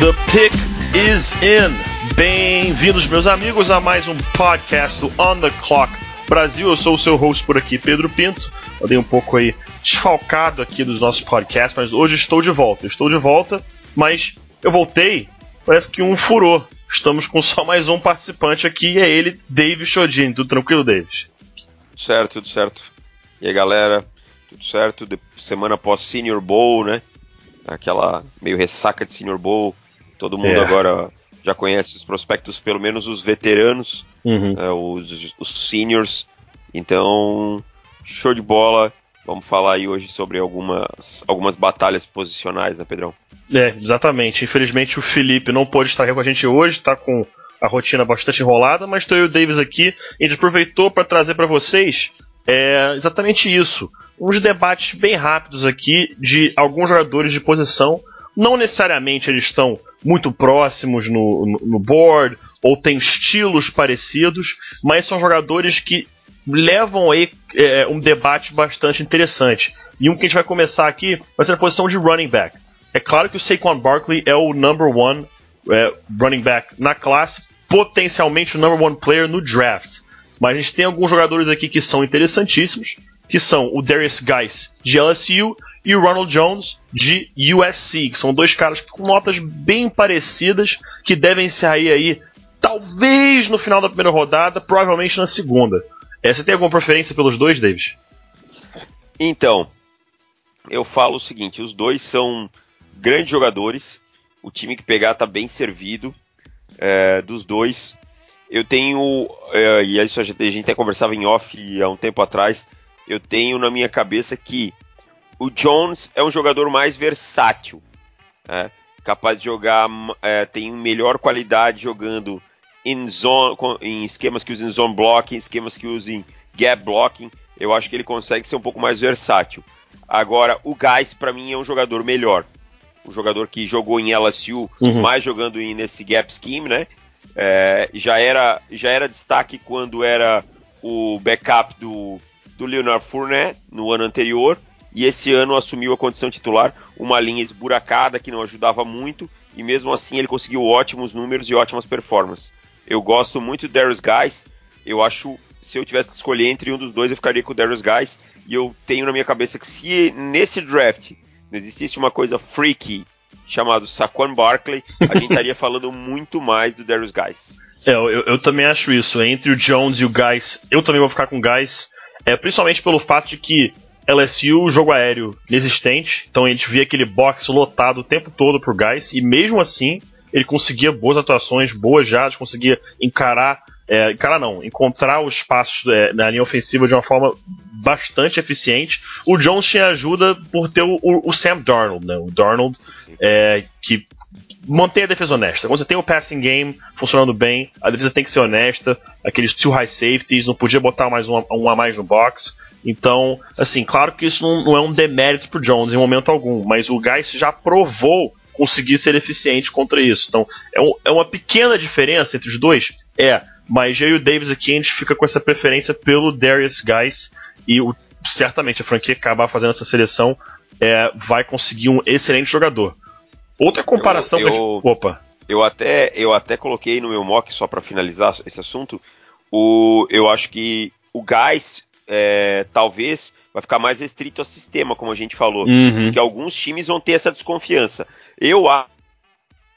The pick is in. Bem-vindos, meus amigos, a mais um podcast do On the Clock Brasil. Eu sou o seu host por aqui, Pedro Pinto. Eu dei um pouco aí desfalcado aqui dos nossos podcasts, mas hoje estou de volta. Estou de volta, mas eu voltei, parece que um furou. Estamos com só mais um participante aqui, e é ele, David Chodini. Tudo tranquilo, David? Tudo certo, tudo certo. E aí, galera, tudo certo? De semana pós Senior Bowl, né? Aquela meio ressaca de Senior Bowl Todo mundo é. agora já conhece os prospectos, pelo menos os veteranos, uhum. é, os, os seniors. Então, show de bola. Vamos falar aí hoje sobre algumas, algumas batalhas posicionais, né, Pedrão? É, exatamente. Infelizmente o Felipe não pôde estar aqui com a gente hoje, está com a rotina bastante enrolada, mas estou eu e o Davis aqui. A gente aproveitou para trazer para vocês é, exatamente isso. Uns debates bem rápidos aqui de alguns jogadores de posição não necessariamente eles estão muito próximos no, no, no board ou têm estilos parecidos, mas são jogadores que levam aí é, um debate bastante interessante. E um que a gente vai começar aqui vai ser a posição de running back. É claro que o Saquon Barkley é o number one é, running back na classe, potencialmente o number one player no draft. Mas a gente tem alguns jogadores aqui que são interessantíssimos, que são o Darius Guice de LSU e o Ronald Jones de USC, que são dois caras com notas bem parecidas que devem sair aí talvez no final da primeira rodada, provavelmente na segunda. É, você tem alguma preferência pelos dois, Davis? Então, eu falo o seguinte: os dois são grandes jogadores. O time que pegar tá bem servido é, dos dois. Eu tenho, é, e isso a gente até conversava em off há um tempo atrás. Eu tenho na minha cabeça que o Jones é um jogador mais versátil, né? capaz de jogar, é, tem melhor qualidade jogando em, zone, em esquemas que usem zone blocking, esquemas que usem gap blocking. Eu acho que ele consegue ser um pouco mais versátil. Agora, o Guys, para mim, é um jogador melhor. Um jogador que jogou em LSU, uhum. mais jogando em, nesse gap scheme, né? É, já, era, já era destaque quando era o backup do, do Leonard Fournette no ano anterior e esse ano assumiu a condição titular, uma linha esburacada que não ajudava muito, e mesmo assim ele conseguiu ótimos números e ótimas performances. Eu gosto muito do Darius Guys, eu acho, se eu tivesse que escolher entre um dos dois, eu ficaria com o Darius Guys, e eu tenho na minha cabeça que se nesse draft não existisse uma coisa freaky chamado Saquon Barkley, a gente estaria falando muito mais do Darius Guys. É, eu, eu, também acho isso. Entre o Jones e o Guys, eu também vou ficar com o Guys. É, principalmente pelo fato de que LSU, jogo aéreo inexistente, então a gente via aquele box lotado o tempo todo por Guys, e mesmo assim ele conseguia boas atuações, boas jardas, conseguia encarar, é, encarar não, encontrar os espaços é, na linha ofensiva de uma forma bastante eficiente. O Jones tinha ajuda por ter o, o Sam Darnold, né? O Darnold é, que mantém a defesa honesta. Quando você tem o passing game funcionando bem, a defesa tem que ser honesta, aqueles two high safeties, não podia botar mais um, um a mais no box. Então, assim, claro que isso não, não é um demérito pro Jones em momento algum, mas o Geis já provou conseguir ser eficiente contra isso. Então, é, um, é uma pequena diferença entre os dois? É, mas eu e o Davis aqui a gente fica com essa preferência pelo Darius Guys e o, certamente a franquia acabar fazendo essa seleção é, vai conseguir um excelente jogador. Outra comparação eu, eu, gente, Opa. Eu até, eu até coloquei no meu mock, só para finalizar esse assunto, o, eu acho que o Guys é, talvez vai ficar mais restrito ao sistema, como a gente falou. Uhum. Que alguns times vão ter essa desconfiança. Eu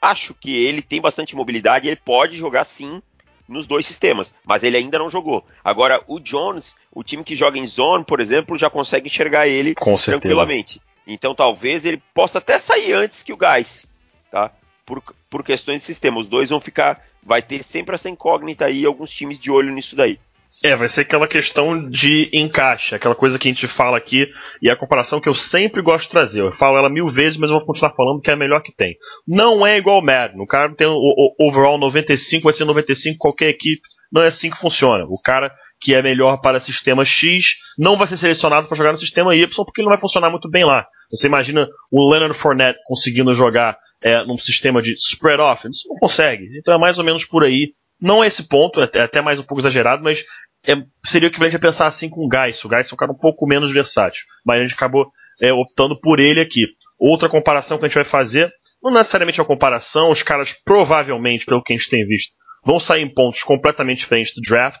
acho que ele tem bastante mobilidade e ele pode jogar sim nos dois sistemas, mas ele ainda não jogou. Agora, o Jones, o time que joga em zone, por exemplo, já consegue enxergar ele tranquilamente. Então talvez ele possa até sair antes que o Guys, tá? Por, por questões de sistema. Os dois vão ficar. Vai ter sempre essa incógnita aí, alguns times de olho nisso daí. É, vai ser aquela questão de encaixe, aquela coisa que a gente fala aqui e a comparação que eu sempre gosto de trazer. Eu falo ela mil vezes, mas eu vou continuar falando que é a melhor que tem. Não é igual o Madden. O cara tem o, o overall 95, vai ser 95 qualquer equipe, não é assim que funciona. O cara que é melhor para sistema X não vai ser selecionado para jogar no sistema Y porque ele não vai funcionar muito bem lá. Você imagina o Leonard Fournette conseguindo jogar é, num sistema de spread offense? Não consegue. Então é mais ou menos por aí. Não é esse ponto, é até mais um pouco exagerado, mas é, seria o equivalente a pensar assim com o Geis. O Geis é um cara um pouco menos versátil, mas a gente acabou é, optando por ele aqui. Outra comparação que a gente vai fazer, não necessariamente uma comparação, os caras provavelmente, pelo que a gente tem visto, vão sair em pontos completamente diferentes do draft,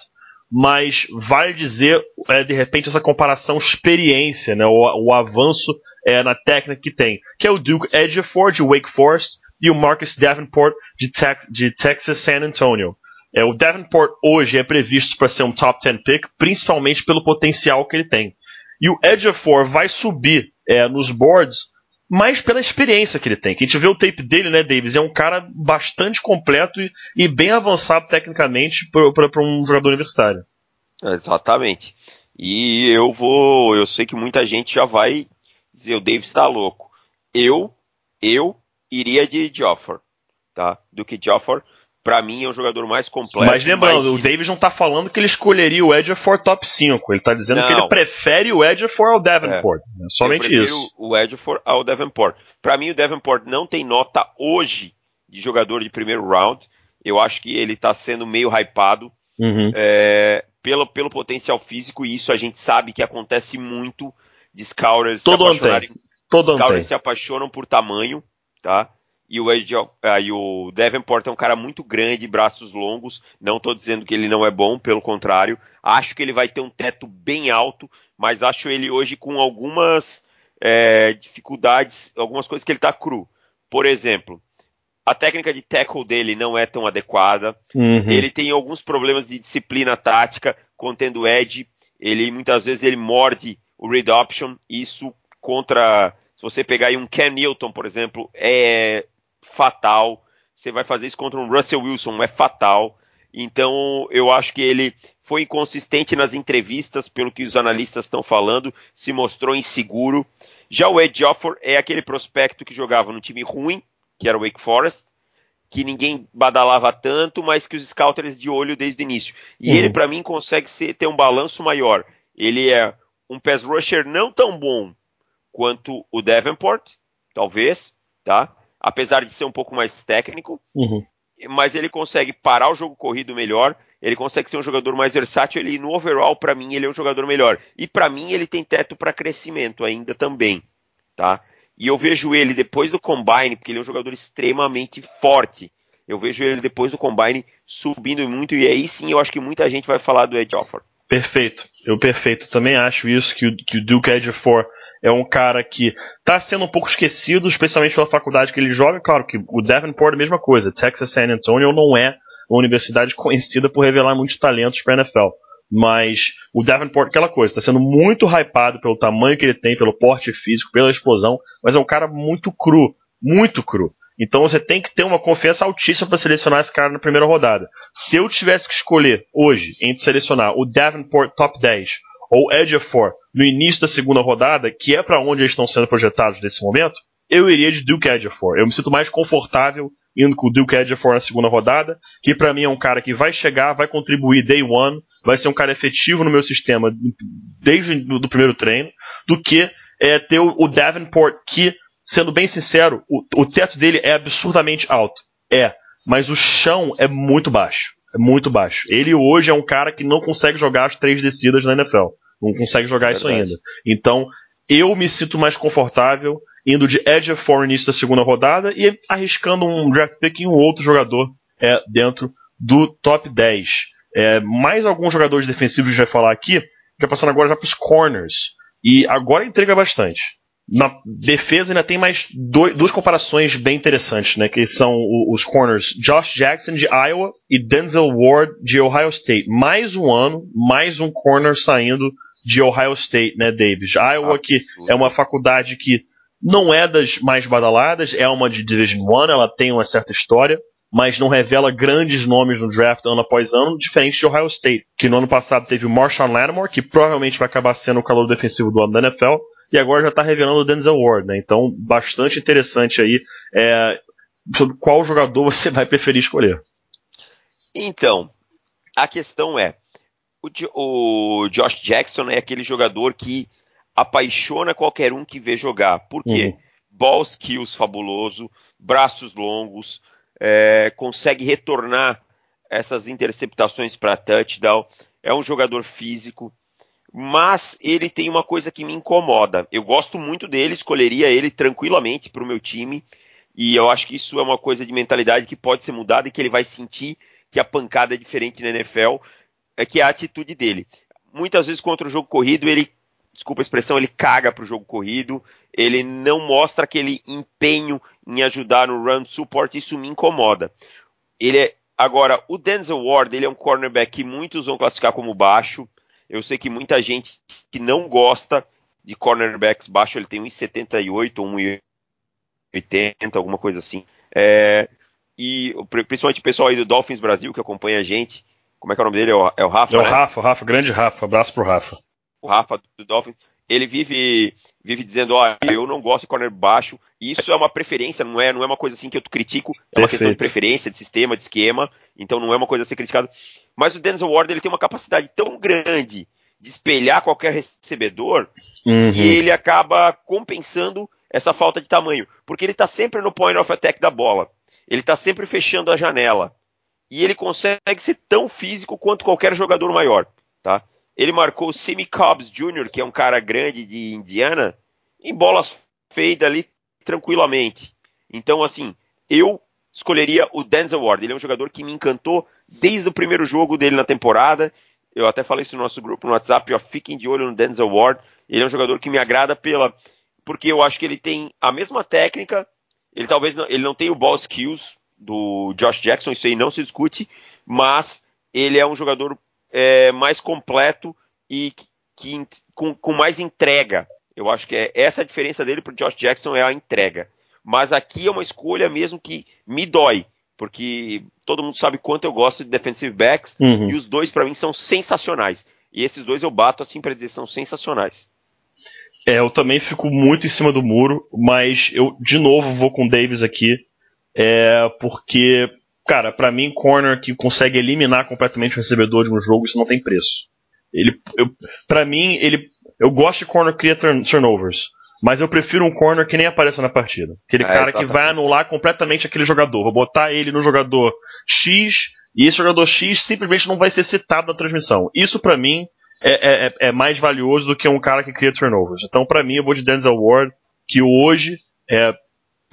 mas vale dizer, é, de repente, essa comparação experiência, né, o, o avanço é, na técnica que tem, que é o Duke Edgefor de Wake Forest e o Marcus Davenport de, de Texas San Antonio. É, o Davenport hoje é previsto para ser um top 10 pick, principalmente pelo potencial que ele tem. E o Edgefor vai subir é, nos boards mais pela experiência que ele tem. Que a gente vê o tape dele, né, Davis? É um cara bastante completo e, e bem avançado tecnicamente para um jogador universitário. Exatamente. E eu vou. Eu sei que muita gente já vai dizer o Davis está louco. Eu, eu iria de Joffre, tá? Do que Joffre para mim é o jogador mais completo. Mas lembrando, mais... o Davis não tá falando que ele escolheria o Edgefor top 5. Ele tá dizendo não. que ele prefere o Edgefor ao Davenport. É. é somente isso. O Edgefor ao Davenport. Para mim, o Davenport não tem nota hoje de jogador de primeiro round. Eu acho que ele tá sendo meio hypado uhum. é, pelo, pelo potencial físico, e isso a gente sabe que acontece muito de scouters Todo se apaixonarem. Todo scouters se apaixonam por tamanho, tá? E o, Ed, uh, e o Davenport é um cara muito grande, braços longos. Não estou dizendo que ele não é bom, pelo contrário. Acho que ele vai ter um teto bem alto, mas acho ele hoje com algumas é, dificuldades, algumas coisas que ele está cru. Por exemplo, a técnica de tackle dele não é tão adequada. Uhum. Ele tem alguns problemas de disciplina tática, contendo edge. Ele muitas vezes ele morde o read option. Isso contra se você pegar aí um Cam Newton, por exemplo, é fatal. Você vai fazer isso contra um Russell Wilson, é fatal. Então, eu acho que ele foi inconsistente nas entrevistas, pelo que os analistas estão falando, se mostrou inseguro. Já o Ed Jofford é aquele prospecto que jogava no time ruim, que era o Wake Forest, que ninguém badalava tanto, mas que os scouters de olho desde o início. E uhum. ele, para mim, consegue ser, ter um balanço maior. Ele é um pass rusher não tão bom quanto o Davenport, talvez, tá? Apesar de ser um pouco mais técnico, uhum. mas ele consegue parar o jogo corrido melhor, ele consegue ser um jogador mais versátil, ele no overall para mim ele é um jogador melhor. E para mim ele tem teto para crescimento ainda também, tá? E eu vejo ele depois do combine, porque ele é um jogador extremamente forte. Eu vejo ele depois do combine subindo muito e aí sim eu acho que muita gente vai falar do Edge Offer. Perfeito, eu perfeito. Também acho isso que o, que o Duke Edgefor é um cara que está sendo um pouco esquecido, especialmente pela faculdade que ele joga. Claro que o Davenport é a mesma coisa. Texas San Antonio não é uma universidade conhecida por revelar muitos talentos para a NFL. Mas o Davenport, aquela coisa, está sendo muito hypado pelo tamanho que ele tem, pelo porte físico, pela explosão, mas é um cara muito cru, muito cru. Então você tem que ter uma confiança altíssima para selecionar esse cara na primeira rodada. Se eu tivesse que escolher hoje entre selecionar o Davenport top 10 ou Edgefor no início da segunda rodada, que é para onde eles estão sendo projetados nesse momento, eu iria de Duke Edgefor. Eu me sinto mais confortável indo com o Duke Edgefor na segunda rodada, que para mim é um cara que vai chegar, vai contribuir day one, vai ser um cara efetivo no meu sistema desde o primeiro treino, do que é, ter o, Davenport que, sendo bem sincero, o, o teto dele é absurdamente alto. É, mas o chão é muito baixo. É muito baixo. Ele hoje é um cara que não consegue jogar as três descidas na NFL. Não consegue jogar isso ainda. Então, eu me sinto mais confortável indo de edge for no início da segunda rodada e arriscando um draft pick em um outro jogador é, dentro do top 10. É, mais alguns jogadores defensivos a gente vai falar aqui, já passando agora já para os corners. E agora entrega bastante na defesa ainda tem mais dois, duas comparações bem interessantes, né? Que são os corners Josh Jackson de Iowa e Denzel Ward de Ohio State. Mais um ano, mais um corner saindo de Ohio State, né, Davis? Iowa que é uma faculdade que não é das mais badaladas, é uma de Division One, ela tem uma certa história, mas não revela grandes nomes no draft ano após ano, diferente de Ohio State, que no ano passado teve o Marshawn Lattimore, que provavelmente vai acabar sendo o calor defensivo do ano da NFL, e agora já está revelando o Denzel Ward, né? Então, bastante interessante aí é, sobre qual jogador você vai preferir escolher. Então, A questão é, o, Josh Jackson é aquele jogador que apaixona qualquer um que vê jogar. Por quê? Uhum. Ball skills fabuloso, braços longos, é, consegue retornar essas interceptações para touchdown. É um jogador físico, mas ele tem uma coisa que me incomoda. Eu gosto muito dele, escolheria ele tranquilamente para o meu time. E eu acho que isso é uma coisa de mentalidade que pode ser mudada e que ele vai sentir que a pancada é diferente na NFL é que é a atitude dele. Muitas vezes contra o jogo corrido, ele, desculpa a expressão, ele caga pro jogo corrido, ele não mostra aquele empenho em ajudar no run support, isso me incomoda. Ele é, agora, o Denzel Ward, ele é um cornerback que muitos vão classificar como baixo. Eu sei que muita gente que não gosta de cornerbacks baixo, ele tem 1,78 ou 1,80, alguma coisa assim. É, e principalmente o pessoal aí do Dolphins Brasil que acompanha a gente, como é que é o nome dele? É o, é o Rafa? É o né? Rafa, o Rafa, grande Rafa. Abraço pro Rafa. O Rafa do Dolphins. Ele vive, vive dizendo, ó, eu não gosto de corner baixo. Isso é uma preferência, não é, não é uma coisa assim que eu critico. É Perfeito. uma questão de preferência, de sistema, de esquema. Então não é uma coisa a ser criticada. Mas o Denzel Ward ele tem uma capacidade tão grande de espelhar qualquer recebedor uhum. que ele acaba compensando essa falta de tamanho. Porque ele está sempre no point of attack da bola. Ele está sempre fechando a janela e ele consegue ser tão físico quanto qualquer jogador maior, tá? Ele marcou o Simi Cobbs Jr., que é um cara grande de Indiana, em bolas feitas ali tranquilamente. Então, assim, eu escolheria o Denzel Ward. Ele é um jogador que me encantou desde o primeiro jogo dele na temporada. Eu até falei isso no nosso grupo no WhatsApp, ó, fiquem de olho no Denzel Ward. Ele é um jogador que me agrada pela porque eu acho que ele tem a mesma técnica, ele talvez não, ele não tem o ball skills do Josh Jackson, isso aí não se discute, mas ele é um jogador é, mais completo e que, com, com, mais entrega. Eu acho que é essa a diferença dele para o Josh Jackson é a entrega. Mas aqui é uma escolha mesmo que me dói, porque todo mundo sabe quanto eu gosto de defensive backs uhum. e os dois para mim são sensacionais. E esses dois eu bato assim para dizer são sensacionais. É, eu também fico muito em cima do muro, mas eu de novo vou com o Davis aqui. É porque, cara, para mim, corner que consegue eliminar completamente o recebedor de um jogo, isso não tem preço. Ele, para mim, ele, eu gosto de corner que cria turnovers, mas eu prefiro um corner que nem apareça na partida. Aquele é, cara exatamente. que vai anular completamente aquele jogador. Vou botar ele no jogador X e esse jogador X simplesmente não vai ser citado na transmissão. Isso para mim é, é, é, mais valioso do que um cara que cria turnovers. Então, para mim, eu vou de Denzel Ward, que hoje é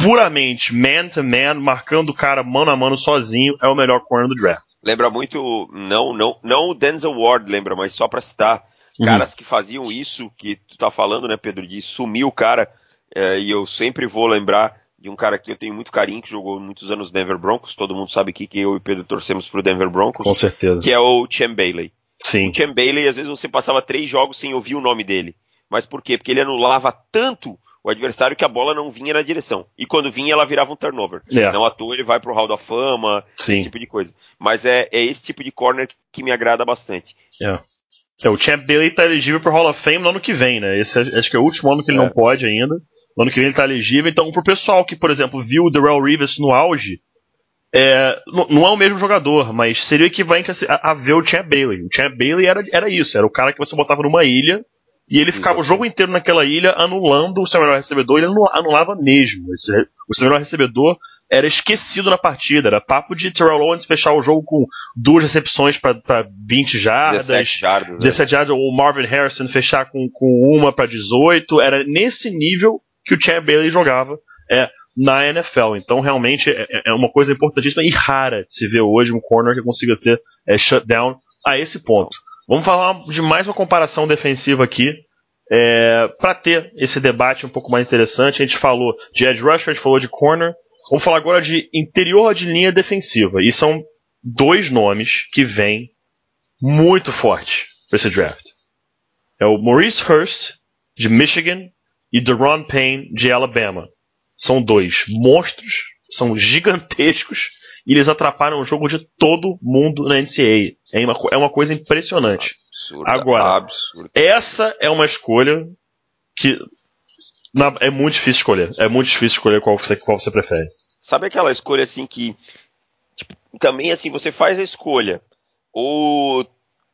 puramente man-to-man, marcando o cara mano a mano sozinho, é o melhor corner do draft. Lembra muito, não, não, não o Denzel Ward, lembra, mas só pra citar, uhum. caras que faziam isso que tu tá falando, né, Pedro, de sumir o cara, é, e eu sempre vou lembrar de um cara que eu tenho muito carinho, que jogou muitos anos no Denver Broncos, todo mundo sabe aqui que eu e o Pedro torcemos pro Denver Broncos. Com certeza. Que é o Chem Bailey. Sim. O Chem Bailey, às vezes você passava três jogos sem ouvir o nome dele. Mas por quê? Porque ele anulava tanto o adversário que a bola não vinha na direção. E quando vinha, ela virava um turnover. Yeah. É. Não à toa ele vai pro Hall da Fama, Sim. esse tipo de coisa. Mas é, é esse tipo de corner que me agrada bastante. Yeah. É. é, o Champ Bailey tá elegível pro Hall of Fame no ano que vem, né? Esse é, acho que é o último ano que ele é. não pode ainda. No ano que vem ele tá elegível. Então, pro pessoal que, por exemplo, viu o Darrell Rivers no auge, é, não é o mesmo jogador, mas seria o equivalente a, a ver o Champ Bailey. O Champ Bailey era, era isso, era o cara que você botava numa ilha e ele ficava o jogo inteiro naquela ilha anulando o seu melhor recebedor, ele anulava mesmo. Esse, o seu melhor recebedor era esquecido na partida. Era papo de Terrell Owens fechar o jogo com duas recepções para 20 jardas, 17 jardas, 17 é. jardas, ou Marvin Harrison fechar com, com uma para 18. Era nesse nível que o Champ Bailey jogava é, na NFL. Então, realmente, é, é, é, uma coisa importantíssima e rara de se ver hoje um corner que consiga ser é, shut down a esse ponto. Vamos falar de mais uma comparação defensiva aqui. É, para ter esse debate um pouco mais interessante, a gente falou de edge rusher, a gente falou de corner. Vamos falar agora de interior de linha defensiva. E são dois nomes que vêm muito forte para esse draft. É o Maurice Hurst, de Michigan, e Deron Payne, de Alabama. São dois monstros, são gigantescos e eles atrapalham o jogo de todo mundo na NCAA. É uma, é uma coisa impressionante. Absurda, Agora, absurda. essa é uma escolha que na, é muito difícil escolher. É muito difícil escolher qual você, qual você prefere. Sabe aquela escolha assim que tipo, também assim você faz a escolha, o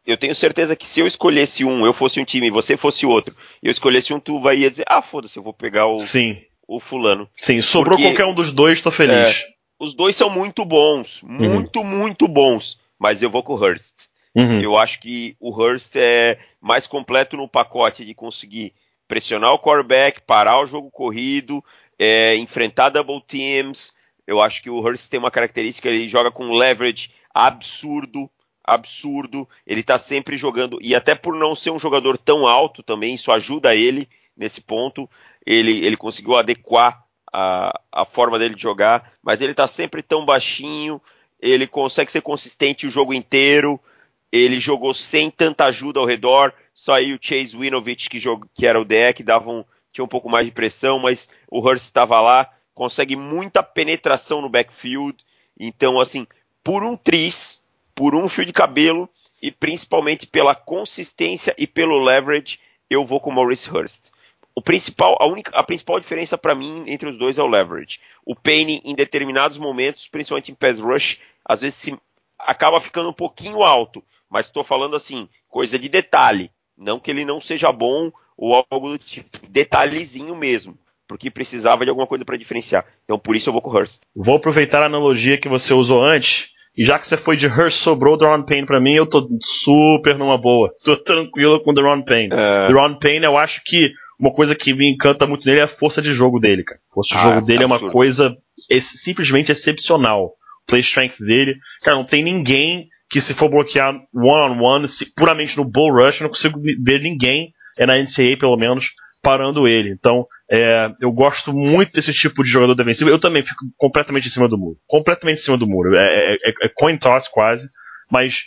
eu tenho certeza que se eu escolhesse um, eu fosse um time, você fosse outro, e eu escolhesse um, tu vai ia dizer, ah, foda-se, eu vou pegar o, Sim. o fulano. Sim, sobrou Porque, qualquer um dos dois, tô feliz. É, os dois são muito bons, uhum. muito, uhum. muito bons, mas eu vou com o Hurst. Uhum. Eu acho que o Hurst é mais completo no pacote de conseguir pressionar o quarterback, parar o jogo corrido, é, enfrentar double teams. Eu acho que o Hurst tem uma característica, ele joga com leverage absurdo, absurdo. Ele tá sempre jogando, e até por não ser um jogador tão alto também, isso ajuda ele nesse ponto. Ele, ele conseguiu adequar a, a forma dele de jogar, mas ele tá sempre tão baixinho, ele consegue ser consistente o jogo inteiro. Ele jogou sem tanta ajuda ao redor, só aí o Chase Winovich, que, que era o deck, dava um, tinha um pouco mais de pressão, mas o Hurst estava lá, consegue muita penetração no backfield. Então, assim, por um tris, por um fio de cabelo e principalmente pela consistência e pelo leverage, eu vou com Maurice Hurst. O principal, a, única, a principal diferença para mim entre os dois é o leverage. O Payne, em determinados momentos, principalmente em pass rush, às vezes se, acaba ficando um pouquinho alto, mas estou falando assim, coisa de detalhe. Não que ele não seja bom ou algo do tipo, detalhezinho mesmo porque precisava de alguma coisa para diferenciar. Então por isso eu vou com o Hurst. Vou aproveitar a analogia que você usou antes e já que você foi de Hurst, sobrou o Deron Payne pra mim, eu tô super numa boa. Tô tranquilo com o Deron Payne. É. Deron Payne, eu acho que uma coisa que me encanta muito nele é a força de jogo dele, cara. A força de ah, jogo dele é uma coisa simplesmente excepcional. Play strength dele. Cara, não tem ninguém que se for bloquear one-on-one, -on -one, puramente no bull rush, eu não consigo ver ninguém, é na NCAA pelo menos, parando ele. Então, é, eu gosto muito desse tipo de jogador defensivo. Eu também fico completamente em cima do muro. Completamente em cima do muro. É, é, é, é coin toss quase. Mas,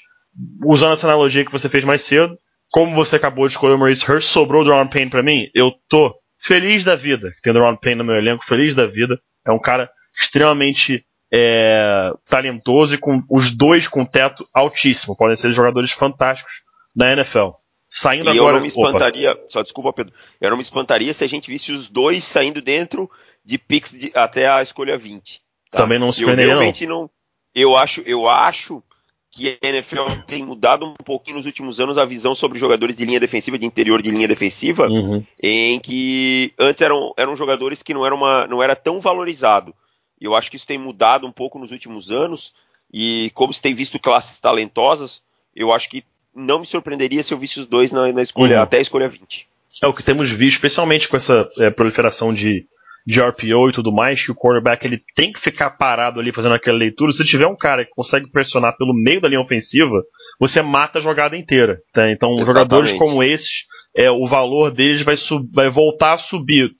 usando essa analogia que você fez mais cedo, como você acabou de escolher o Maurice Hurst, sobrou o Deron Payne para mim, eu tô feliz da vida tendo o Deron Payne no meu elenco, feliz da vida. É um cara extremamente é, talentoso e com os dois com teto altíssimo. Podem ser jogadores fantásticos na NFL. Saindo e agora. Eu não me espantaria, Opa. só desculpa, Pedro. Eu não me espantaria se a gente visse os dois saindo dentro de picks de, até a escolha 20. Tá? Também não se surpreenderia, não. não. Eu acho, eu acho que a NFL tem mudado um pouquinho nos últimos anos a visão sobre jogadores de linha defensiva, de interior de linha defensiva, uhum. em que antes eram, eram jogadores que não era, uma, não era tão valorizado. E eu acho que isso tem mudado um pouco nos últimos anos, e como se tem visto classes talentosas, eu acho que não me surpreenderia se eu visse os dois na, na escolha, uhum. até a escolha 20. É o que temos visto, especialmente com essa é, proliferação de, de RPO e tudo mais, que o quarterback ele tem que ficar parado ali fazendo aquela leitura. Se tiver um cara que consegue pressionar pelo meio da linha ofensiva, você mata a jogada inteira. Tá? Então, Exatamente. jogadores como esses, é, o valor deles vai, vai voltar a subir.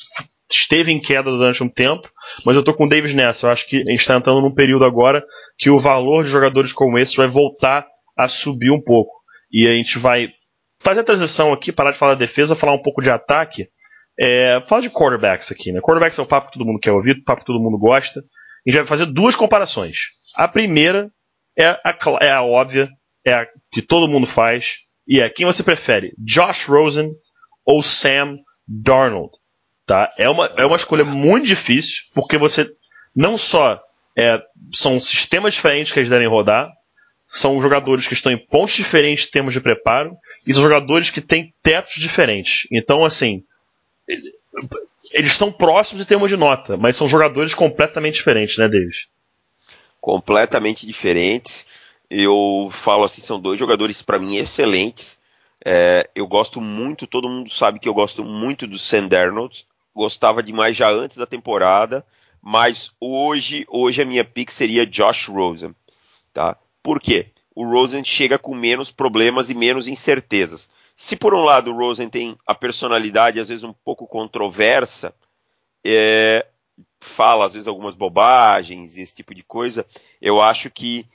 Esteve em queda durante um tempo, mas eu tô com o Davis nessa. Eu acho que a gente está entrando num período agora que o valor de jogadores como esses vai voltar a subir um pouco. E a gente vai fazer a transição aqui, parar de falar de defesa, falar um pouco de ataque. É, falar de quarterbacks aqui, né? Quarterbacks é o papo que todo mundo quer ouvir, o papo que todo mundo gosta. A gente vai fazer duas comparações. A primeira é a, é a óbvia, é a que todo mundo faz, e é quem você prefere, Josh Rosen ou Sam Darnold. Tá? É, uma, é uma escolha muito difícil, porque você não só é, são sistemas diferentes que eles devem rodar, são jogadores que estão em pontos diferentes em termos de preparo e são jogadores que têm tetos diferentes. Então, assim, eles estão próximos em termos de nota, mas são jogadores completamente diferentes, né, Davis? Completamente diferentes. Eu falo assim, são dois jogadores para mim excelentes. É, eu gosto muito, todo mundo sabe que eu gosto muito do Sam Darnold. Gostava demais já antes da temporada, mas hoje, hoje a minha pick seria Josh Rosen, tá? Por quê? O Rosen chega com menos problemas e menos incertezas. Se por um lado o Rosen tem a personalidade às vezes um pouco controversa, é, fala às vezes algumas bobagens e esse tipo de coisa, eu acho que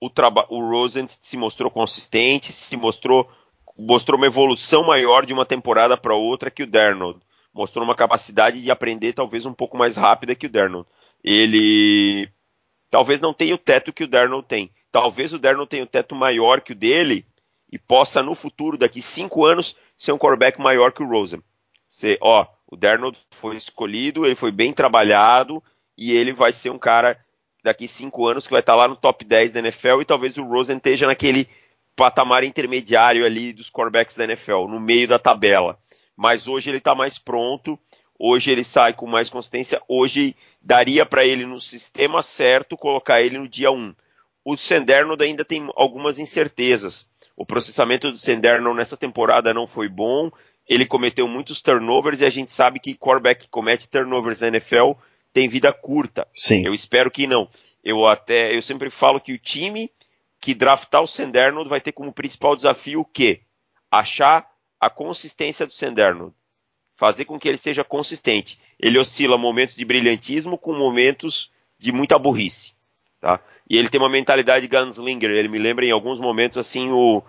o, o Rosen se mostrou consistente, se mostrou mostrou uma evolução maior de uma temporada para outra que o Darnold. Mostrou uma capacidade de aprender talvez um pouco mais rápida que o Darnold. Ele talvez não tenha o teto que o Darnold tem, Talvez o Darnold tenha um teto maior que o dele e possa no futuro, daqui cinco anos, ser um quarterback maior que o Rosen. Ser, ó, o Darnold foi escolhido, ele foi bem trabalhado e ele vai ser um cara daqui cinco anos que vai estar lá no top 10 da NFL e talvez o Rosen esteja naquele patamar intermediário ali dos quarterbacks da NFL, no meio da tabela. Mas hoje ele está mais pronto, hoje ele sai com mais consistência, hoje daria para ele no sistema certo colocar ele no dia 1. O Senderno ainda tem algumas incertezas. O processamento do Senderno nessa temporada não foi bom, ele cometeu muitos turnovers e a gente sabe que quarterback que comete turnovers na NFL tem vida curta. Sim. Eu espero que não. Eu até eu sempre falo que o time que draftar o Senderno vai ter como principal desafio o quê? Achar a consistência do Senderno. Fazer com que ele seja consistente. Ele oscila momentos de brilhantismo com momentos de muita burrice. Tá? E ele tem uma mentalidade gunslinger. Ele me lembra em alguns momentos assim o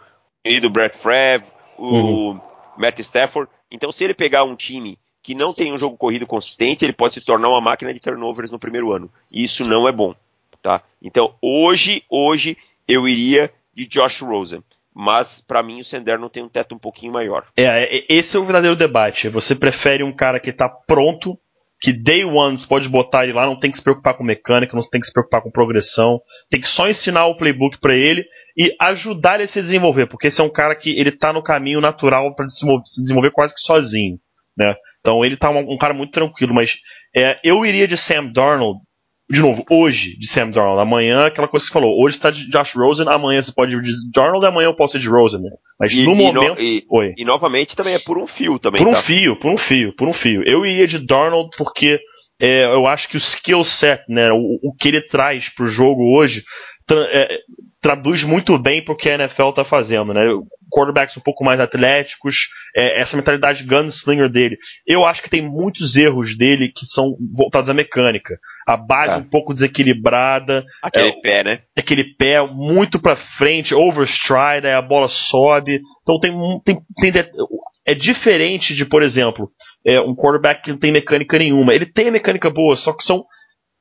do Brett Favre, o uhum. Matt Stafford. Então, se ele pegar um time que não tem um jogo corrido consistente, ele pode se tornar uma máquina de turnovers no primeiro ano. E isso não é bom. Tá? Então, hoje, hoje, eu iria de Josh Rosen. Mas, para mim, o Sender não tem um teto um pouquinho maior. É, é, esse é o verdadeiro debate. Você prefere um cara que está pronto, que day one você pode botar ele lá, não tem que se preocupar com mecânica, não tem que se preocupar com progressão, tem que só ensinar o playbook para ele e ajudar ele a se desenvolver, porque esse é um cara que ele está no caminho natural para se desenvolver quase que sozinho. Né? Então ele está um, um, cara muito tranquilo, mas é, eu iria de Sam Darnold de novo, hoje de Sam Darnold, amanhã aquela coisa que você falou, hoje está de Josh Rosen, amanhã você pode ir de Darnold, amanhã eu posso ir de Rosen, né? Mas e, no e momento. No, e, Oi. e novamente também é por um fio também. Por tá? um fio, por um fio, por um fio. Eu ia de Darnold porque é, eu acho que o skill set, né, o, o que ele traz para o jogo hoje, tra é, traduz muito bem para o que a NFL está fazendo, né? Quarterbacks um pouco mais atléticos, é, essa mentalidade gunslinger dele. Eu acho que tem muitos erros dele que são voltados à mecânica a base é. um pouco desequilibrada. Aquele é, pé, né? Aquele pé muito para frente, overstride, aí a bola sobe. Então tem, tem, tem é diferente de, por exemplo, é, um quarterback que não tem mecânica nenhuma. Ele tem a mecânica boa, só que são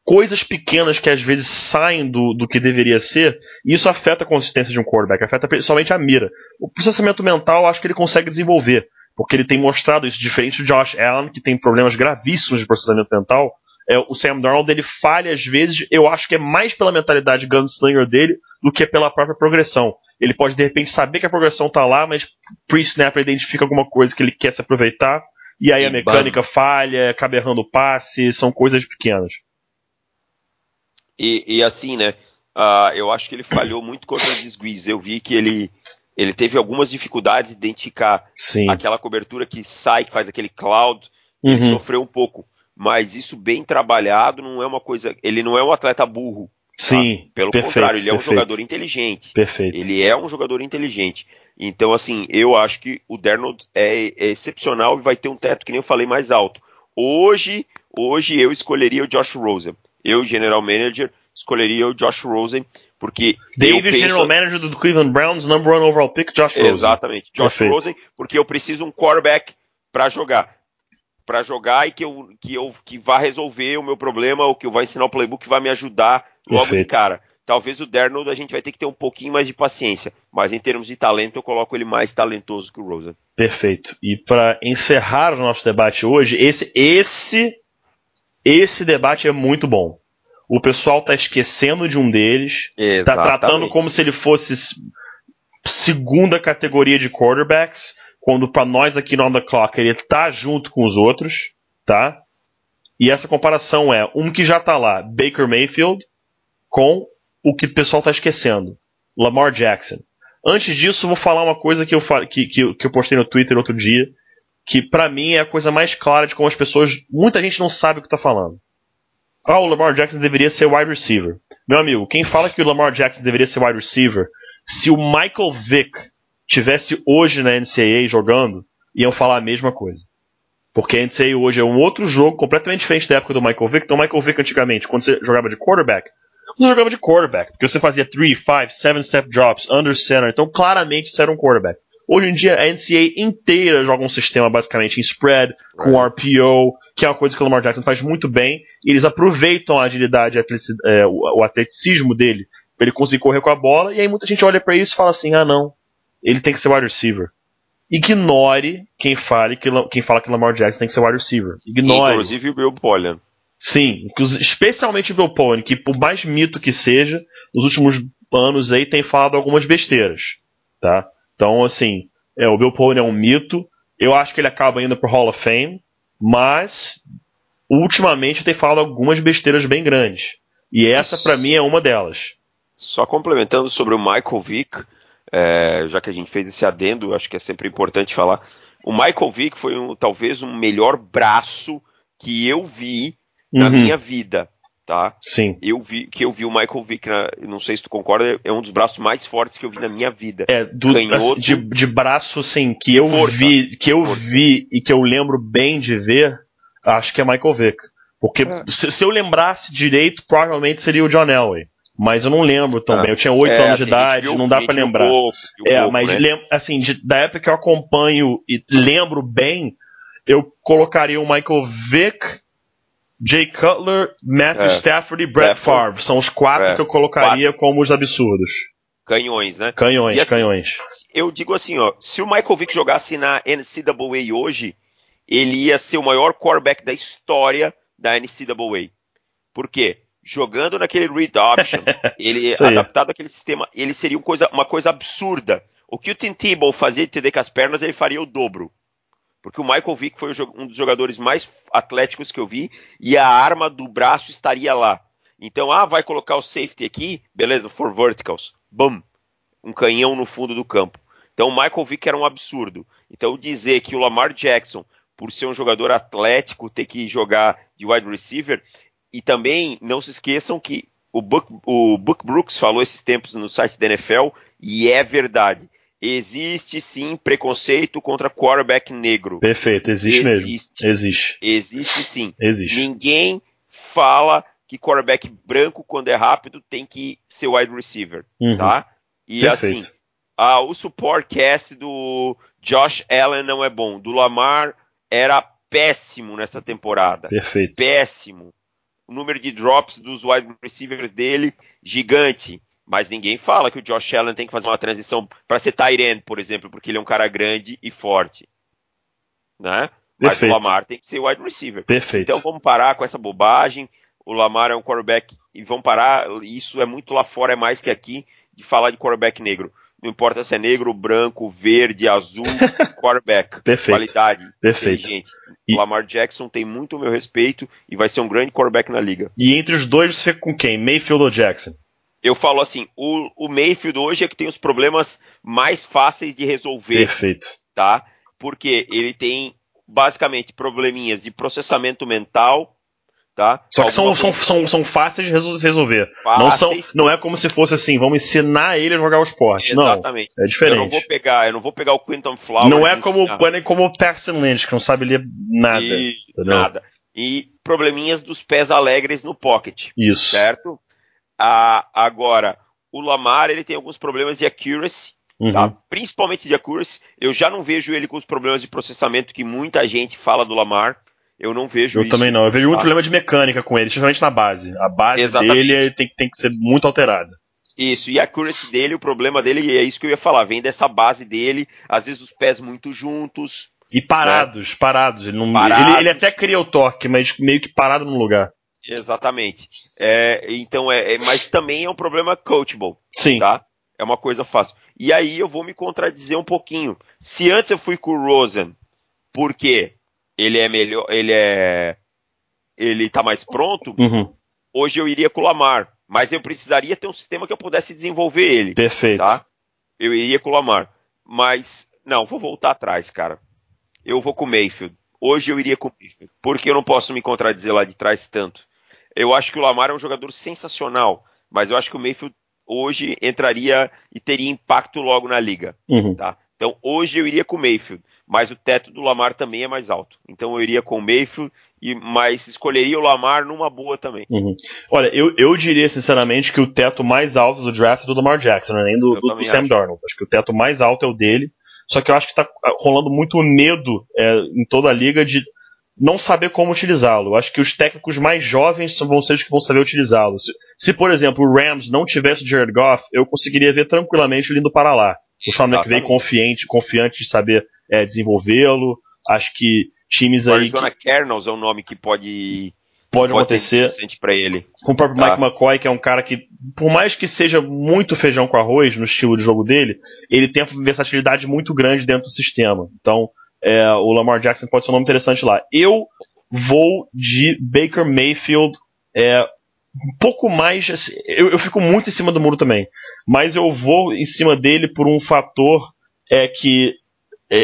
coisas pequenas que às vezes saem do, do que deveria ser, e isso afeta a consistência de um quarterback, afeta principalmente a mira. O processamento mental, acho que ele consegue desenvolver, porque ele tem mostrado isso, diferente do Josh Allen, que tem problemas gravíssimos de processamento mental, é, o Sam Darnold ele falha às vezes, eu acho que é mais pela mentalidade gunslinger dele do que pela própria progressão. Ele pode de repente saber que a progressão tá lá, mas pre-snap identifica alguma coisa que ele quer se aproveitar, e aí e a mecânica bam. falha, acaba errando o passe, são coisas pequenas. E, e assim, né? Uh, eu acho que ele falhou muito contra o Squeeze. Eu vi que ele, ele teve algumas dificuldades de identificar Sim. aquela cobertura que sai, que faz aquele cloud. Ele uhum. sofreu um pouco mas isso bem trabalhado não é uma coisa. Ele não é um atleta burro. Tá? Sim. Pelo perfeito, contrário, ele perfeito. é um jogador inteligente. Perfeito. Ele é um jogador inteligente. Então, assim, eu acho que o Dernold é, é excepcional e vai ter um teto, que nem eu falei, mais alto. Hoje, hoje eu escolheria o Josh Rosen. Eu, general manager, escolheria o Josh Rosen, porque. Davis, penso... general manager do Cleveland Browns, number one overall pick, Josh Rosen. Exatamente, Josh Perfeito. Rosen, porque eu preciso um quarterback para jogar para jogar e que eu que eu que vá resolver o meu problema ou que vá ensinar o playbook que vai me ajudar logo Perfeito. de cara. Talvez o Dernold a gente vai ter que ter um pouquinho mais de paciência, mas em termos de talento eu coloco ele mais talentoso que o Rosen. Perfeito. E para encerrar o nosso debate hoje, esse esse esse debate é muito bom. O pessoal tá esquecendo de um deles, Exatamente. tá tratando como se ele fosse segunda categoria de quarterbacks quando para nós aqui no On The Clock ele tá junto com os outros, tá? E essa comparação é um que já tá lá, Baker Mayfield, com o que o pessoal tá esquecendo, Lamar Jackson. Antes disso, vou falar uma coisa que eu, que, que, que eu postei no Twitter outro dia, que para mim é a coisa mais clara de como as pessoas, muita gente não sabe o que tá falando. Ah, o Lamar Jackson deveria ser wide receiver. Meu amigo, quem fala que o Lamar Jackson deveria ser wide receiver, se o Michael Vick tivesse hoje na NCAA jogando, iam falar a mesma coisa. Porque a NCAA hoje é um outro jogo completamente diferente da época do Michael Vick. Então, Michael Vick antigamente, quando você jogava de quarterback, você jogava de quarterback, porque você fazia 3, 5, 7 step drops, under center. Então, claramente, você era um quarterback. Hoje em dia, a NCAA inteira joga um sistema basicamente em spread, com RPO, que é uma coisa que o Lamar Jackson faz muito bem. E eles aproveitam a agilidade, é, o atleticismo dele, para ele conseguir correr com a bola. E aí muita gente olha para isso e fala assim: ah, não, ele tem que ser wide receiver. Ignore quem fale que quem fala que Lamar Jackson tem que ser wide receiver. Ignore. Inclusive o Bill Polian. Sim, especialmente o Bill Polian, que por mais mito que seja, nos últimos anos aí tem falado algumas besteiras. tá? Então, assim, é, o Bill Pony é um mito. Eu acho que ele acaba indo pro Hall of Fame, mas ultimamente tem falado algumas besteiras bem grandes. E essa, para mim, é uma delas. Só complementando sobre o Michael Vick, é, já que a gente fez esse adendo, acho que é sempre importante falar. O Michael Vick foi um, talvez o melhor braço que eu vi na uhum. minha vida, tá? Sim. Eu vi que eu vi o Michael Vick, na, não sei se tu concorda, é um dos braços mais fortes que eu vi na minha vida. É, do, Canhoto, de, de braço, assim, que eu força, vi, que eu força. vi e que eu lembro bem de ver, acho que é Michael Vick. Porque é. se, se, eu lembrasse direito, provavelmente seria o John Elway. Mas eu não lembro também. Ah, eu tinha 8 é, anos de assim, idade, viu, não dá para lembrar. É, mas né? assim, de, da época que eu acompanho e lembro bem, eu colocaria o Michael Vick, Jay Cutler, Matthew é. Stafford e Brett Favre. São os quatro é. que eu colocaria quatro. como os absurdos. Canhões, né? Canhões, assim, canhões. Eu digo assim, ó, se o Michael Vick jogasse na NCAA hoje, ele ia ser o maior quarterback da história da NCAA. Por quê? Jogando naquele read option, ele adaptado àquele sistema, ele seria uma coisa, uma coisa absurda. O que o Tim Tebow fazia de TD com as pernas, ele faria o dobro. Porque o Michael Vick foi um dos jogadores mais atléticos que eu vi e a arma do braço estaria lá. Então, ah, vai colocar o safety aqui, beleza, for verticals, bum, um canhão no fundo do campo. Então, o Michael Vick era um absurdo. Então, dizer que o Lamar Jackson, por ser um jogador atlético, ter que jogar de wide receiver, e também não se esqueçam que o Buck, o Buck Brooks falou esses tempos no site da NFL, e é verdade existe sim preconceito contra quarterback negro. Perfeito, existe, existe mesmo. Existe. Existe sim. Existe. Ninguém fala que quarterback branco, quando é rápido, tem que ser wide receiver, uhum. tá? E Perfeito. assim, ah, o support cast do Josh Allen não é bom. Do Lamar era péssimo nessa temporada. Perfeito. Péssimo. O número de drops dos wide receivers dele, gigante. Mas ninguém fala que o Josh Allen tem que fazer uma transição para ser tight end, por exemplo, porque ele é um cara grande e forte. Né? Mas o Lamar tem que ser wide receiver. Perfeito. Então vamos parar com essa bobagem. O Lamar é um quarterback e vamos parar. Isso é muito lá fora, é mais que aqui, de falar de quarterback negro. Não importa se é negro, branco, verde, azul, quarterback. Perfeito. Qualidade. Perfeito. E... O Lamar Jackson tem muito o meu respeito e vai ser um grande quarterback na liga. E entre os dois você fica com quem? Mayfield ou Jackson? eu falo assim, o, o Mayfield hoje é que tem os problemas mais fáceis de resolver. Perfeito. Tá? Porque ele tem basicamente probleminhas de processamento mental, tá? Só que são, são, são, são fáceis de resolver. Fáceis. Não, são, não é como se fosse assim, vamos ensinar ele a jogar o esporte. Exatamente. Não, é diferente. Eu não vou pegar, eu não vou pegar o Quinton Flowers. Não é como, é como o Paxton Lynch, que não sabe ler nada. E, nada. E probleminhas dos pés alegres no pocket. Isso. Certo? Ah, agora, o Lamar ele tem alguns problemas de accuracy, tá? uhum. tá? principalmente de accuracy. Eu já não vejo ele com os problemas de processamento que muita gente fala do Lamar. Eu não vejo eu isso. Eu também não. Eu vejo muito tá? problema de mecânica com ele, principalmente na base. A base Exatamente. dele tem, tem que ser muito alterada. Isso, e a accuracy dele, o problema dele, é isso que eu ia falar, vem dessa base dele, às vezes os pés muito juntos. E parados, né? parados. Ele, não, parados. Ele, ele, até cria o torque, mas meio que parado no lugar. Exatamente. É, então é, é, mas também é um problema coachable. Sim. Tá? É uma coisa fácil. E aí eu vou me contradizer um pouquinho. Se antes eu fui com o Rosen, porque ele é melhor, ele é, ele tá mais pronto. Uhum. Hoje eu iria com o Lamar, mas eu precisaria ter um sistema que eu pudesse desenvolver ele. Perfeito. Tá? Eu iria com o Lamar, mas não, vou voltar atrás, cara. Eu vou com o Mayfield. Hoje eu iria com o Mayfield, porque eu não posso me contradizer lá de trás tanto. Eu acho que o Lamar é um jogador sensacional, mas eu acho que o Mayfield hoje entraria e teria impacto logo na liga. Uhum. Tá? Então hoje eu iria com o Mayfield, mas o teto do Lamar também é mais alto. Então eu iria com o Mayfield, e, mas escolheria o Lamar numa boa também. Uhum. Olha, eu, eu diria sinceramente que o teto mais alto do draft é do Lamar Jackson, é nem do, do, do Sam Darnold. Acho que o teto mais alto é o dele. Só que eu acho que está rolando muito medo é, em toda a liga de não saber como utilizá-lo. Acho que os técnicos mais jovens vão ser os que vão saber utilizá-lo. Se, se, por exemplo, o Rams não tivesse o Jared Goff, eu conseguiria ver tranquilamente ele indo para lá. O Sean McVay confiante, confiante de saber é, desenvolvê-lo. Acho que times aí. Arizona que... Kernels é um nome que pode pode, pode acontecer. para ele. Com o próprio tá. Mike McCoy, que é um cara que, por mais que seja muito feijão com arroz no estilo de jogo dele, ele tem uma versatilidade muito grande dentro do sistema. Então, é, o Lamar Jackson pode ser um nome interessante lá. Eu vou de Baker Mayfield. É, um pouco mais. Assim, eu, eu, fico muito em cima do muro também. Mas eu vou em cima dele por um fator é que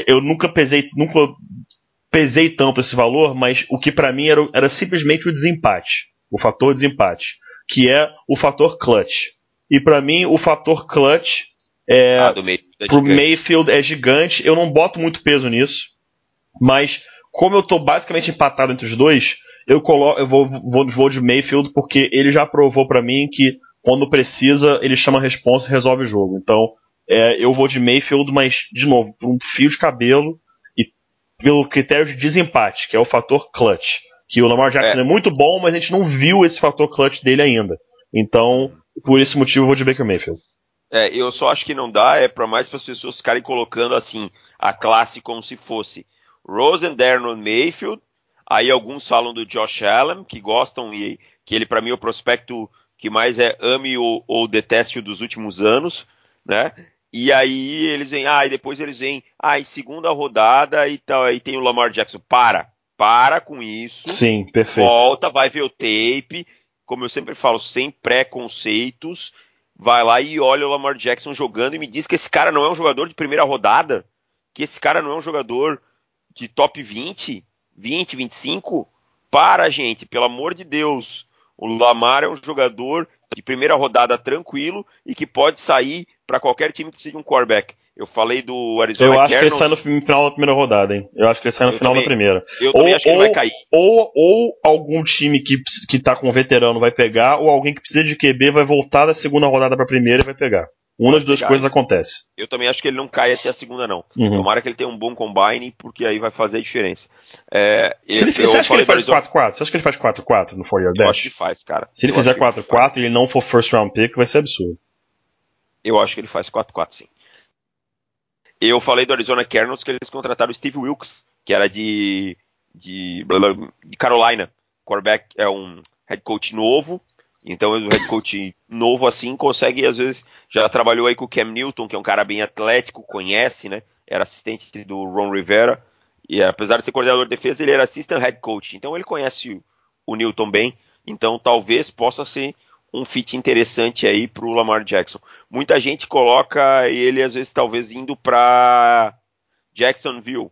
eu nunca pesei, nunca pesei tanto esse valor, mas o que para mim era, era simplesmente o desempate, o fator desempate, que é o fator clutch. E para mim o fator clutch é, ah, do Mayfield é pro Mayfield é gigante. Eu não boto muito peso nisso, mas como eu tô basicamente empatado entre os dois, eu coloco, eu vou, vou, vou de Mayfield porque ele já provou para mim que quando precisa ele chama a responsa e resolve o jogo. Então é, eu vou de Mayfield, mas de novo por um fio de cabelo pelo critério de desempate, que é o fator clutch. Que o Lamar Jackson é. é muito bom, mas a gente não viu esse fator clutch dele ainda. Então, por esse motivo, eu vou de Baker Mayfield. É, eu só acho que não dá, é para mais para as pessoas ficarem colocando assim, a classe como se fosse Rosen, Darnold, Mayfield, aí alguns falam do Josh Allen, que gostam e que ele para mim é o prospecto que mais é ame ou, ou deteste dos últimos anos, né? E aí eles vêm, ah, e depois eles vêm, ah, em segunda rodada e tal, aí tem o Lamar Jackson. Para, para com isso. Sim, perfeito. Volta, vai ver o tape, como eu sempre falo, sem preconceitos. Vai lá e olha o Lamar Jackson jogando e me diz que esse cara não é um jogador de primeira rodada, que esse cara não é um jogador de top 20, 20, 25. Para, gente, pelo amor de Deus. O Lamar é um jogador de primeira rodada tranquilo e que pode sair para qualquer time que precise de um quarterback. Eu falei do Arizona Eu acho Cardinals. que ele sai no final da primeira rodada, hein? Eu acho que ele sai no eu final também, da primeira. Eu também ou, acho que ele vai cair. Ou, ou algum time que, que tá com um veterano vai pegar, ou alguém que precisa de QB vai voltar da segunda rodada pra primeira e vai pegar. Uma das duas coisas acontece. Eu também acho que ele não cai até a segunda, não. Uhum. Tomara que ele tenha um bom combine, porque aí vai fazer a diferença. É, Se ele, você acha que ele faz 4-4? Você acha que ele faz 4-4 no 4 Year Dash? Eu acho que faz, cara. Se ele eu fizer 4-4 e ele não for first round pick, vai ser absurdo. Eu acho que ele faz 4-4, sim. Eu falei do Arizona Cardinals que eles contrataram o Steve Wilkes, que era de, de, de Carolina. Quarterback é um head coach novo, então o head coach novo assim consegue, às vezes, já trabalhou aí com o Cam Newton, que é um cara bem atlético, conhece, né? Era assistente do Ron Rivera. E apesar de ser coordenador de defesa, ele era assistant head coach. Então ele conhece o, o Newton bem. Então talvez possa ser um fit interessante aí para o Lamar Jackson. Muita gente coloca ele às vezes talvez indo para Jacksonville.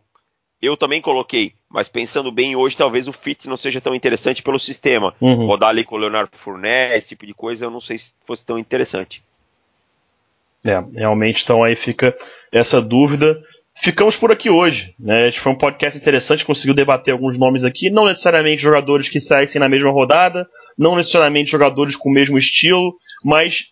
Eu também coloquei, mas pensando bem hoje, talvez o fit não seja tão interessante pelo sistema. Uhum. Rodar ali com o Leonardo Fournette, esse tipo de coisa, eu não sei se fosse tão interessante. É, realmente, então aí fica essa dúvida ficamos por aqui hoje. Né? Foi um podcast interessante, conseguiu debater alguns nomes aqui, não necessariamente jogadores que saíssem na mesma rodada, não necessariamente jogadores com o mesmo estilo, mas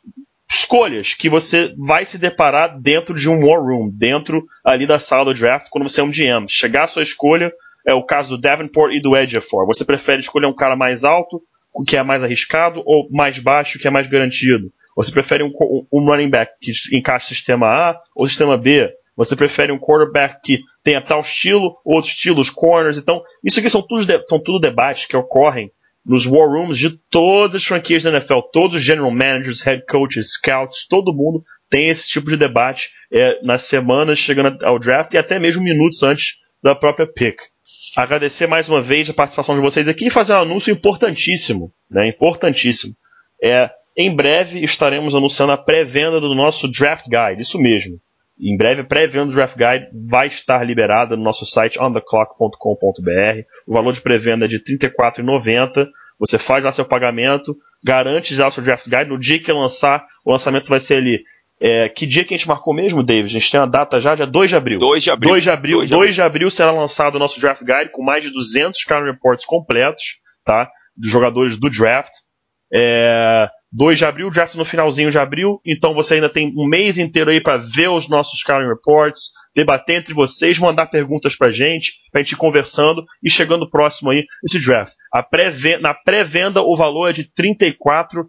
escolhas que você vai se deparar dentro de um war room, dentro ali da sala do draft, quando você é um GM. Chegar a sua escolha, é o caso do Davenport e do Edgefor. Você prefere escolher um cara mais alto, o que é mais arriscado, ou mais baixo, que é mais garantido? Você prefere um, um running back que encaixa sistema A ou sistema B? Você prefere um quarterback que tenha tal estilo, outro estilo, os corners. Então, isso aqui são tudo, são tudo debates que ocorrem nos war rooms de todas as franquias da NFL. Todos os general managers, head coaches, scouts, todo mundo tem esse tipo de debate é, nas semanas chegando ao draft e até mesmo minutos antes da própria pick. Agradecer mais uma vez a participação de vocês aqui e fazer um anúncio importantíssimo, né? Importantíssimo. É, em breve estaremos anunciando a pré-venda do nosso Draft Guide, isso mesmo. Em breve, a pré-venda do Draft Guide vai estar liberada no nosso site ontheclock.com.br. O valor de pré-venda é de R$ 34,90. Você faz lá seu pagamento, garante já o seu Draft Guide. No dia que lançar, o lançamento vai ser ali. É, que dia que a gente marcou mesmo, David? A gente tem uma data já, dia 2 de abril. 2 de abril. 2 de abril, 2 de abril. 2 de abril será lançado o nosso Draft Guide com mais de 200 Scouting Reports completos, tá? Dos jogadores do draft. É, 2 de abril, já no finalzinho de abril, então você ainda tem um mês inteiro aí para ver os nossos scouting reports, debater entre vocês, mandar perguntas pra gente, pra gente ir conversando e chegando próximo aí esse draft. Pré na pré-venda o valor é de R$ 34,90.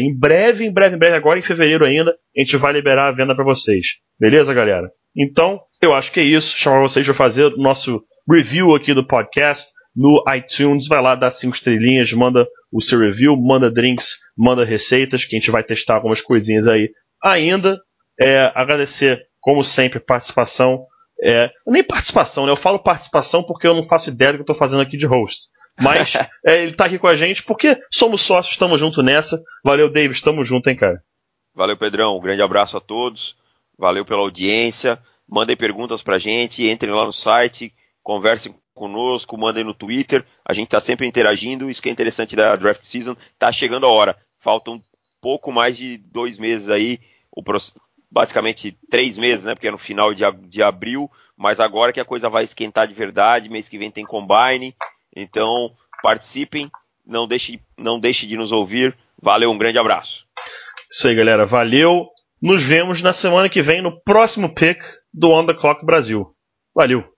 Em breve, em breve, em breve, agora em fevereiro ainda, a gente vai liberar a venda para vocês. Beleza, galera? Então, eu acho que é isso. Chamar vocês para fazer o nosso review aqui do podcast no iTunes, vai lá, dá cinco estrelinhas, manda o seu review, manda drinks, manda receitas, que a gente vai testar algumas coisinhas aí ainda. É, agradecer, como sempre, participação. É, nem participação, né? Eu falo participação porque eu não faço ideia do que eu estou fazendo aqui de host. Mas é, ele está aqui com a gente porque somos sócios, estamos junto nessa. Valeu, David, estamos junto, hein, cara. Valeu, Pedrão. Um grande abraço a todos. Valeu pela audiência. Mandem perguntas pra gente, entrem lá no site, conversem conosco, mandem no Twitter. A gente está sempre interagindo. Isso que é interessante da draft season. Tá chegando a hora. Faltam pouco mais de dois meses aí. O basicamente três meses, né? Porque é no final de, de abril. Mas agora que a coisa vai esquentar de verdade. Mês que vem tem combine. Então participem. Não deixe, não deixe de nos ouvir. Valeu, um grande abraço. Isso aí, galera. Valeu. Nos vemos na semana que vem no próximo pick do On The Clock Brasil. Valeu!